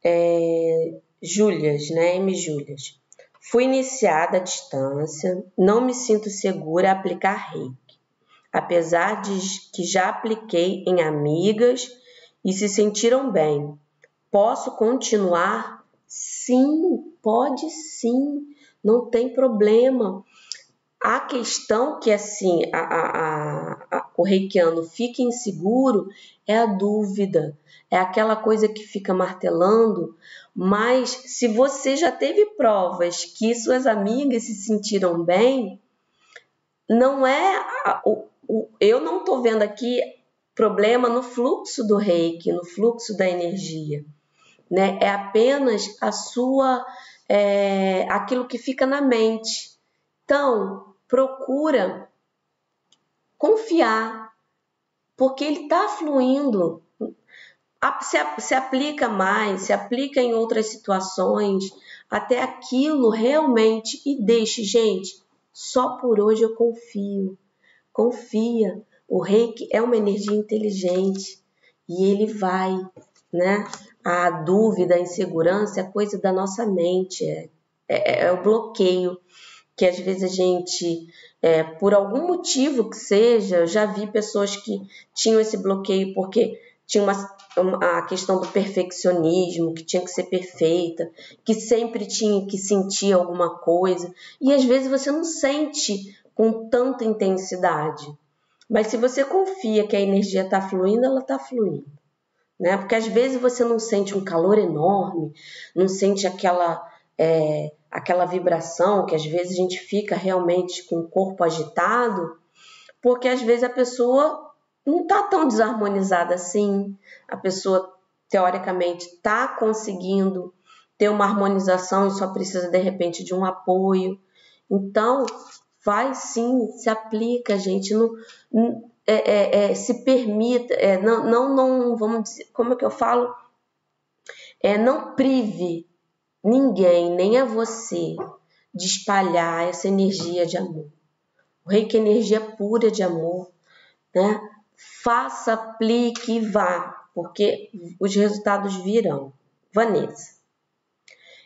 É, Júlias, né? M. Júlias. Fui iniciada à distância, não me sinto segura a aplicar reiki apesar de que já apliquei em amigas e se sentiram bem. Posso continuar? Sim, pode sim, não tem problema. A questão que assim a, a, a, o reikiano fica inseguro é a dúvida, é aquela coisa que fica martelando. Mas se você já teve provas que suas amigas se sentiram bem, não é o, eu não estou vendo aqui problema no fluxo do reiki, no fluxo da energia. Né? É apenas a sua, é, aquilo que fica na mente. Então, procura confiar, porque ele está fluindo. Se, se aplica mais, se aplica em outras situações, até aquilo realmente e deixe, gente, só por hoje eu confio. Confia. O reiki é uma energia inteligente e ele vai, né? A dúvida, a insegurança é coisa da nossa mente, é, é, é o bloqueio que às vezes a gente, é, por algum motivo que seja, já vi pessoas que tinham esse bloqueio porque tinha uma, uma, a questão do perfeccionismo, que tinha que ser perfeita, que sempre tinha que sentir alguma coisa, e às vezes você não sente com tanta intensidade. Mas se você confia que a energia está fluindo, ela está fluindo. Né? Porque às vezes você não sente um calor enorme, não sente aquela, é, aquela vibração, que às vezes a gente fica realmente com o corpo agitado, porque às vezes a pessoa não está tão desarmonizada assim, a pessoa teoricamente está conseguindo ter uma harmonização e só precisa de repente de um apoio. Então, vai sim, se aplica, gente. Não, é, é, é, se permita, é, não, não, não, vamos dizer, como é que eu falo? É, não prive ninguém, nem a você, de espalhar essa energia de amor. O reiki é energia pura de amor, né? Faça, aplique e vá, porque os resultados virão. Vanessa.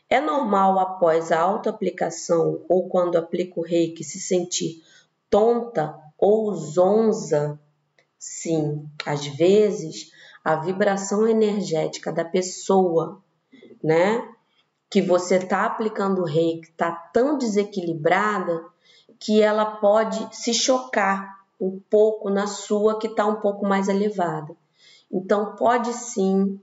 É normal após a autoaplicação ou quando aplica o reiki se sentir tonta ou zonza? Sim, às vezes a vibração energética da pessoa, né, que você está aplicando o reiki está tão desequilibrada que ela pode se chocar um pouco na sua que está um pouco mais elevada. Então pode sim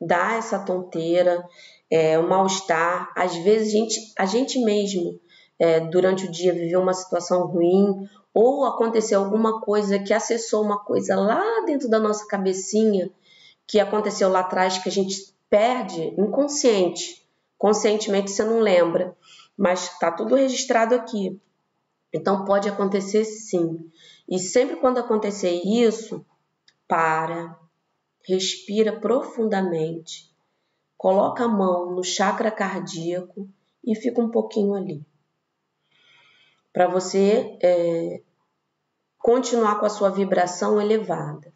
dar essa tonteira, é, mal-estar. Às vezes a gente, a gente mesmo é, durante o dia viveu uma situação ruim ou aconteceu alguma coisa que acessou uma coisa lá dentro da nossa cabecinha que aconteceu lá atrás que a gente perde inconsciente. Conscientemente você não lembra, mas está tudo registrado aqui. Então pode acontecer sim. E sempre quando acontecer isso, para, respira profundamente, coloca a mão no chakra cardíaco e fica um pouquinho ali. Para você é, continuar com a sua vibração elevada.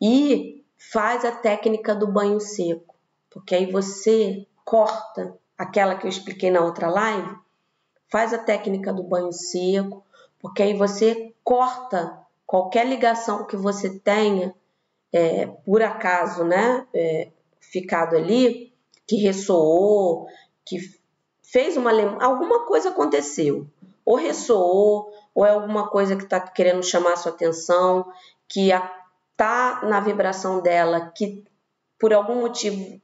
E faz a técnica do banho seco, porque aí você corta aquela que eu expliquei na outra live, faz a técnica do banho seco, porque aí você corta qualquer ligação que você tenha, é, por acaso, né, é, ficado ali, que ressoou, que fez uma alguma coisa aconteceu, ou ressoou, ou é alguma coisa que está querendo chamar a sua atenção, que está na vibração dela, que por algum motivo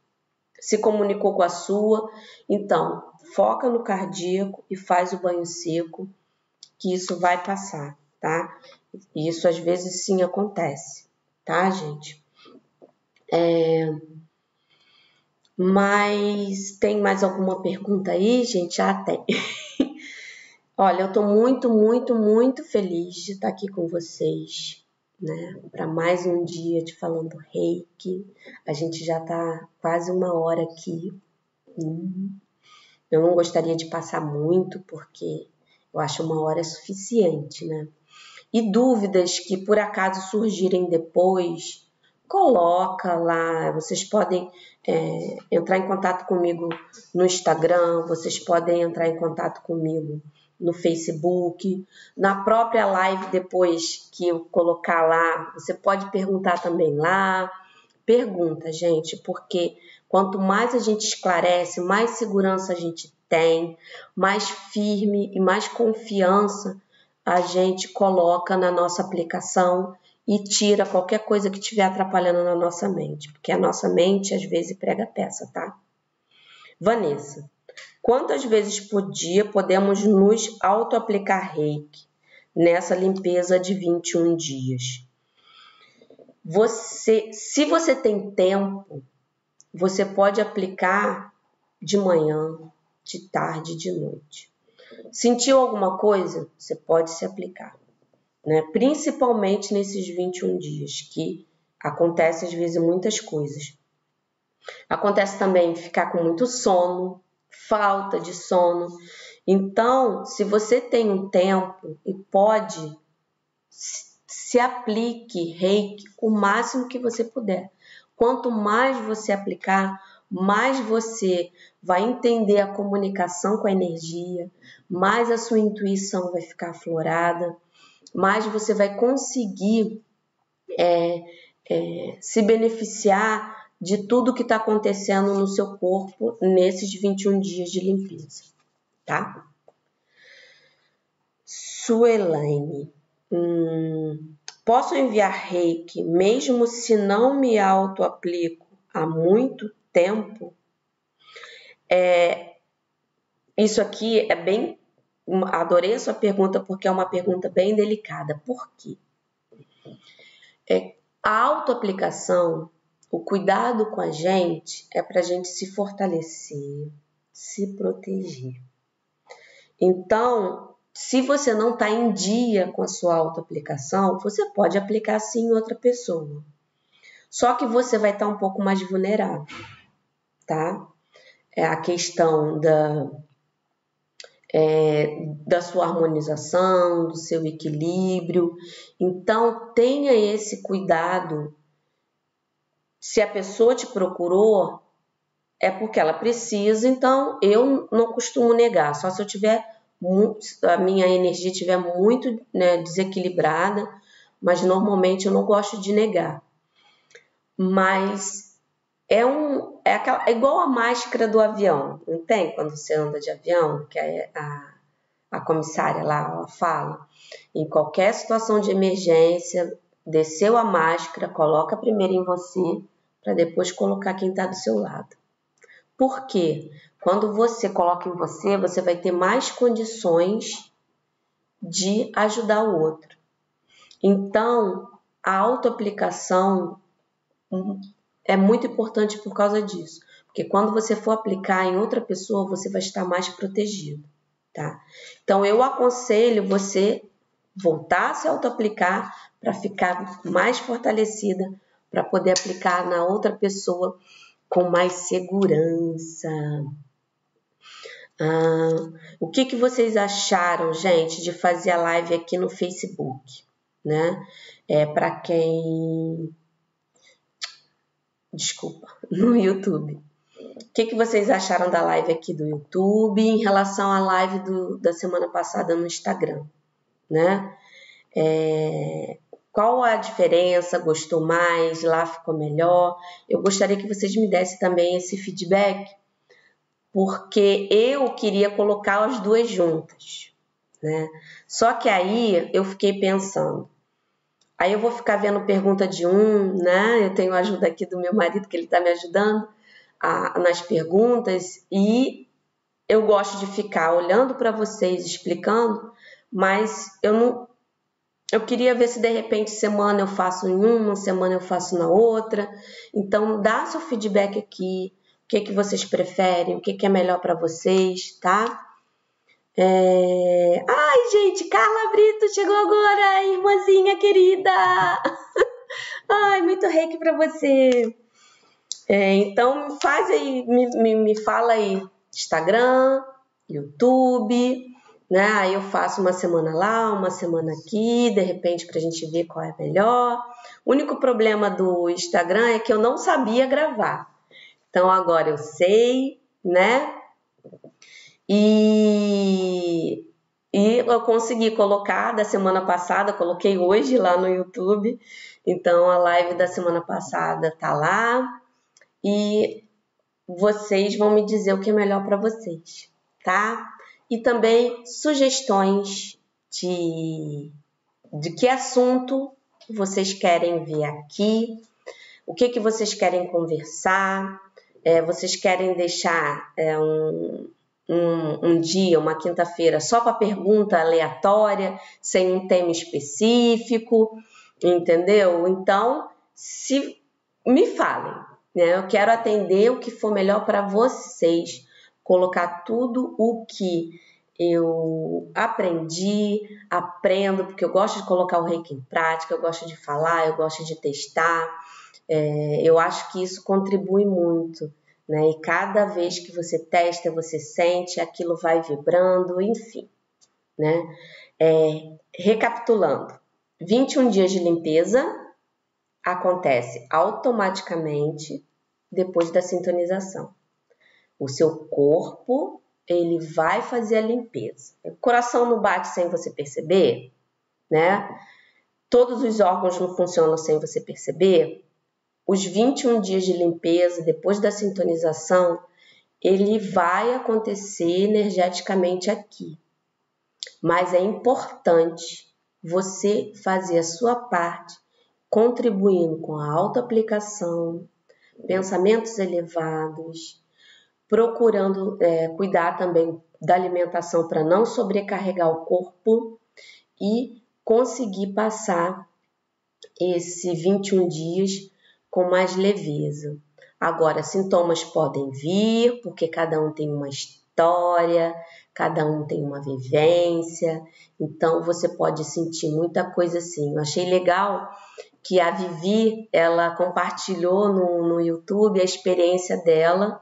se comunicou com a sua. Então, foca no cardíaco e faz o banho seco, que isso vai passar, tá? Isso às vezes sim acontece, tá, gente? É... Mas tem mais alguma pergunta aí, gente? Ah, tem. Olha, eu estou muito, muito, muito feliz de estar aqui com vocês, né? Para mais um dia de falando reiki. A gente já está quase uma hora aqui. Hum. Eu não gostaria de passar muito, porque eu acho uma hora suficiente, né? E dúvidas que por acaso surgirem depois, coloca lá. Vocês podem é, entrar em contato comigo no Instagram, vocês podem entrar em contato comigo no Facebook, na própria live depois que eu colocar lá, você pode perguntar também lá. Pergunta, gente, porque quanto mais a gente esclarece, mais segurança a gente tem, mais firme e mais confiança a gente coloca na nossa aplicação e tira qualquer coisa que estiver atrapalhando na nossa mente, porque a nossa mente às vezes prega peça, tá? Vanessa, Quantas vezes por dia podemos nos auto-aplicar reiki nessa limpeza de 21 dias? Você, se você tem tempo, você pode aplicar de manhã, de tarde, de noite. Sentiu alguma coisa? Você pode se aplicar, né? Principalmente nesses 21 dias que acontece às vezes muitas coisas. Acontece também ficar com muito sono, falta de sono. Então, se você tem um tempo e pode, se aplique reiki o máximo que você puder. Quanto mais você aplicar, mais você vai entender a comunicação com a energia, mais a sua intuição vai ficar aflorada, mais você vai conseguir é, é, se beneficiar de tudo que está acontecendo no seu corpo nesses 21 dias de limpeza, tá? Suelaine, hum, posso enviar reiki mesmo se não me auto-aplico há muito tempo? É, isso aqui é bem. Adorei a sua pergunta porque é uma pergunta bem delicada. Por quê? É, a autoaplicação o cuidado com a gente é para a gente se fortalecer, se proteger. Então, se você não está em dia com a sua autoaplicação, você pode aplicar sim em outra pessoa. Só que você vai estar tá um pouco mais vulnerável, tá? É a questão da, é, da sua harmonização, do seu equilíbrio. Então, tenha esse cuidado. Se a pessoa te procurou, é porque ela precisa, então eu não costumo negar, só se eu tiver a minha energia estiver muito né, desequilibrada, mas normalmente eu não gosto de negar. Mas é um é, aquela, é igual a máscara do avião, não tem? Quando você anda de avião, que a, a, a comissária lá ela fala, em qualquer situação de emergência, desceu a máscara, coloca primeiro em você, para depois colocar quem está do seu lado. Por quê? Quando você coloca em você, você vai ter mais condições de ajudar o outro. Então, a autoaplicação é muito importante por causa disso. Porque quando você for aplicar em outra pessoa, você vai estar mais protegido, tá? Então, eu aconselho você voltar a se autoaplicar para ficar mais fortalecida, para poder aplicar na outra pessoa com mais segurança. Ah, o que, que vocês acharam, gente, de fazer a live aqui no Facebook, né? É para quem desculpa, no YouTube. O que, que vocês acharam da live aqui do YouTube em relação à live do, da semana passada no Instagram, né? É, qual a diferença? Gostou mais? Lá ficou melhor? Eu gostaria que vocês me dessem também esse feedback porque eu queria colocar as duas juntas, né? Só que aí eu fiquei pensando, aí eu vou ficar vendo pergunta de um, né? Eu tenho ajuda aqui do meu marido que ele está me ajudando a, nas perguntas e eu gosto de ficar olhando para vocês explicando, mas eu não eu queria ver se de repente semana eu faço em uma, semana eu faço na outra. Então dá seu feedback aqui, que, que vocês preferem, o que, que é melhor para vocês, tá? É... Ai, gente, Carla Brito chegou agora, irmãzinha querida! Ai, muito reiki para você! É, então, faz aí, me, me, me fala aí, Instagram, YouTube, né? Aí eu faço uma semana lá, uma semana aqui, de repente para a gente ver qual é melhor. O único problema do Instagram é que eu não sabia gravar. Então agora eu sei, né? E, e eu consegui colocar da semana passada, coloquei hoje lá no YouTube. Então a live da semana passada tá lá e vocês vão me dizer o que é melhor para vocês, tá? E também sugestões de, de que assunto vocês querem ver aqui, o que, que vocês querem conversar, é, vocês querem deixar é, um, um, um, dia, uma quinta-feira, só para pergunta aleatória, sem um tema específico, entendeu? Então, se me falem, né? Eu quero atender o que for melhor para vocês, colocar tudo o que eu aprendi, aprendo, porque eu gosto de colocar o reiki em prática, eu gosto de falar, eu gosto de testar. É, eu acho que isso contribui muito, né? E cada vez que você testa, você sente, aquilo vai vibrando, enfim, né? É, recapitulando, 21 dias de limpeza acontece automaticamente depois da sintonização. O seu corpo ele vai fazer a limpeza. O coração não bate sem você perceber, né? Todos os órgãos não funcionam sem você perceber os 21 dias de limpeza, depois da sintonização, ele vai acontecer energeticamente aqui. Mas é importante você fazer a sua parte, contribuindo com a autoaplicação, pensamentos elevados, procurando é, cuidar também da alimentação para não sobrecarregar o corpo e conseguir passar esse 21 dias com mais leveza. Agora, sintomas podem vir, porque cada um tem uma história, cada um tem uma vivência, então você pode sentir muita coisa assim. Eu achei legal que a Vivi, ela compartilhou no, no YouTube a experiência dela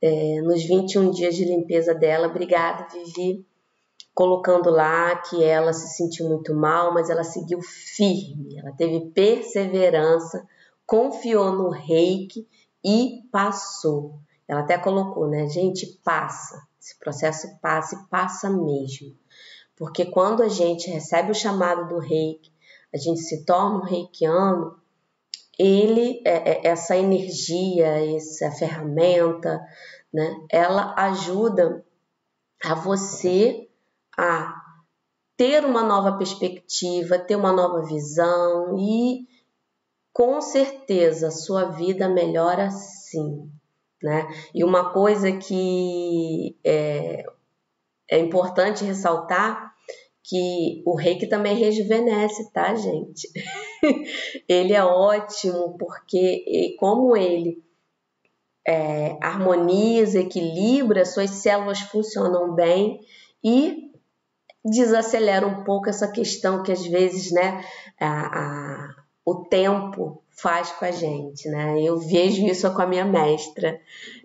é, nos 21 dias de limpeza dela. Obrigada, Vivi, colocando lá que ela se sentiu muito mal, mas ela seguiu firme, ela teve perseverança, confiou no reiki e passou. Ela até colocou, né? Gente, passa. Esse processo passa e passa mesmo. Porque quando a gente recebe o chamado do reiki, a gente se torna um reikiano, ele, é, é, essa energia, essa ferramenta, né, ela ajuda a você a ter uma nova perspectiva, ter uma nova visão e com certeza sua vida melhora sim, né? E uma coisa que é, é importante ressaltar que o reiki também rejuvenesce, tá, gente? ele é ótimo porque, como ele é, harmoniza, equilibra, suas células funcionam bem e desacelera um pouco essa questão que às vezes, né, a, a, o tempo faz com a gente, né? Eu vejo isso com a minha mestra.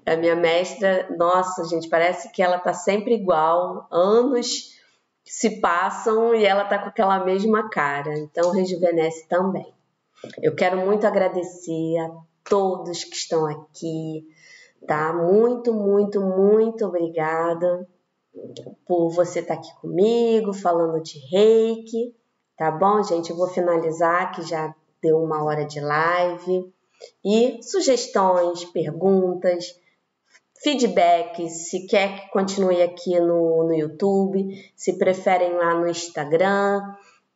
A minha mestra, nossa, gente, parece que ela tá sempre igual, anos se passam e ela tá com aquela mesma cara. Então rejuvenesce também. Eu quero muito agradecer a todos que estão aqui, tá? Muito, muito, muito obrigada por você estar tá aqui comigo, falando de reiki, tá bom, gente? Eu vou finalizar que já deu uma hora de live. E sugestões, perguntas, feedbacks, se quer que continue aqui no, no YouTube, se preferem lá no Instagram,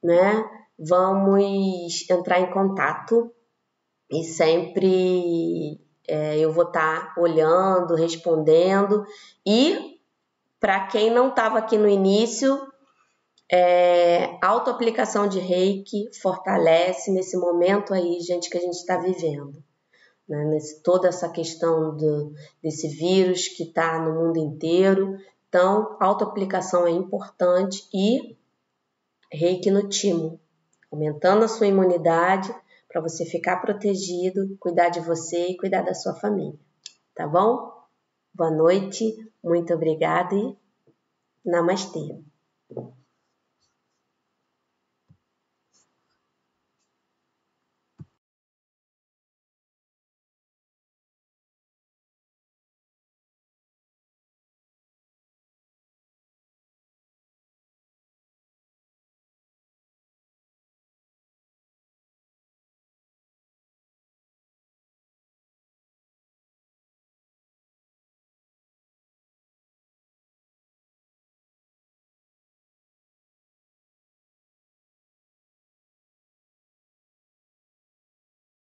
né? Vamos entrar em contato e sempre é, eu vou estar tá olhando, respondendo. E para quem não estava aqui no início, é, autoaplicação de reiki fortalece nesse momento aí, gente, que a gente está vivendo. Né? Nesse, toda essa questão desse vírus que está no mundo inteiro. Então, autoaplicação é importante e reiki no timo, aumentando a sua imunidade para você ficar protegido, cuidar de você e cuidar da sua família. Tá bom? Boa noite, muito obrigada e namastê.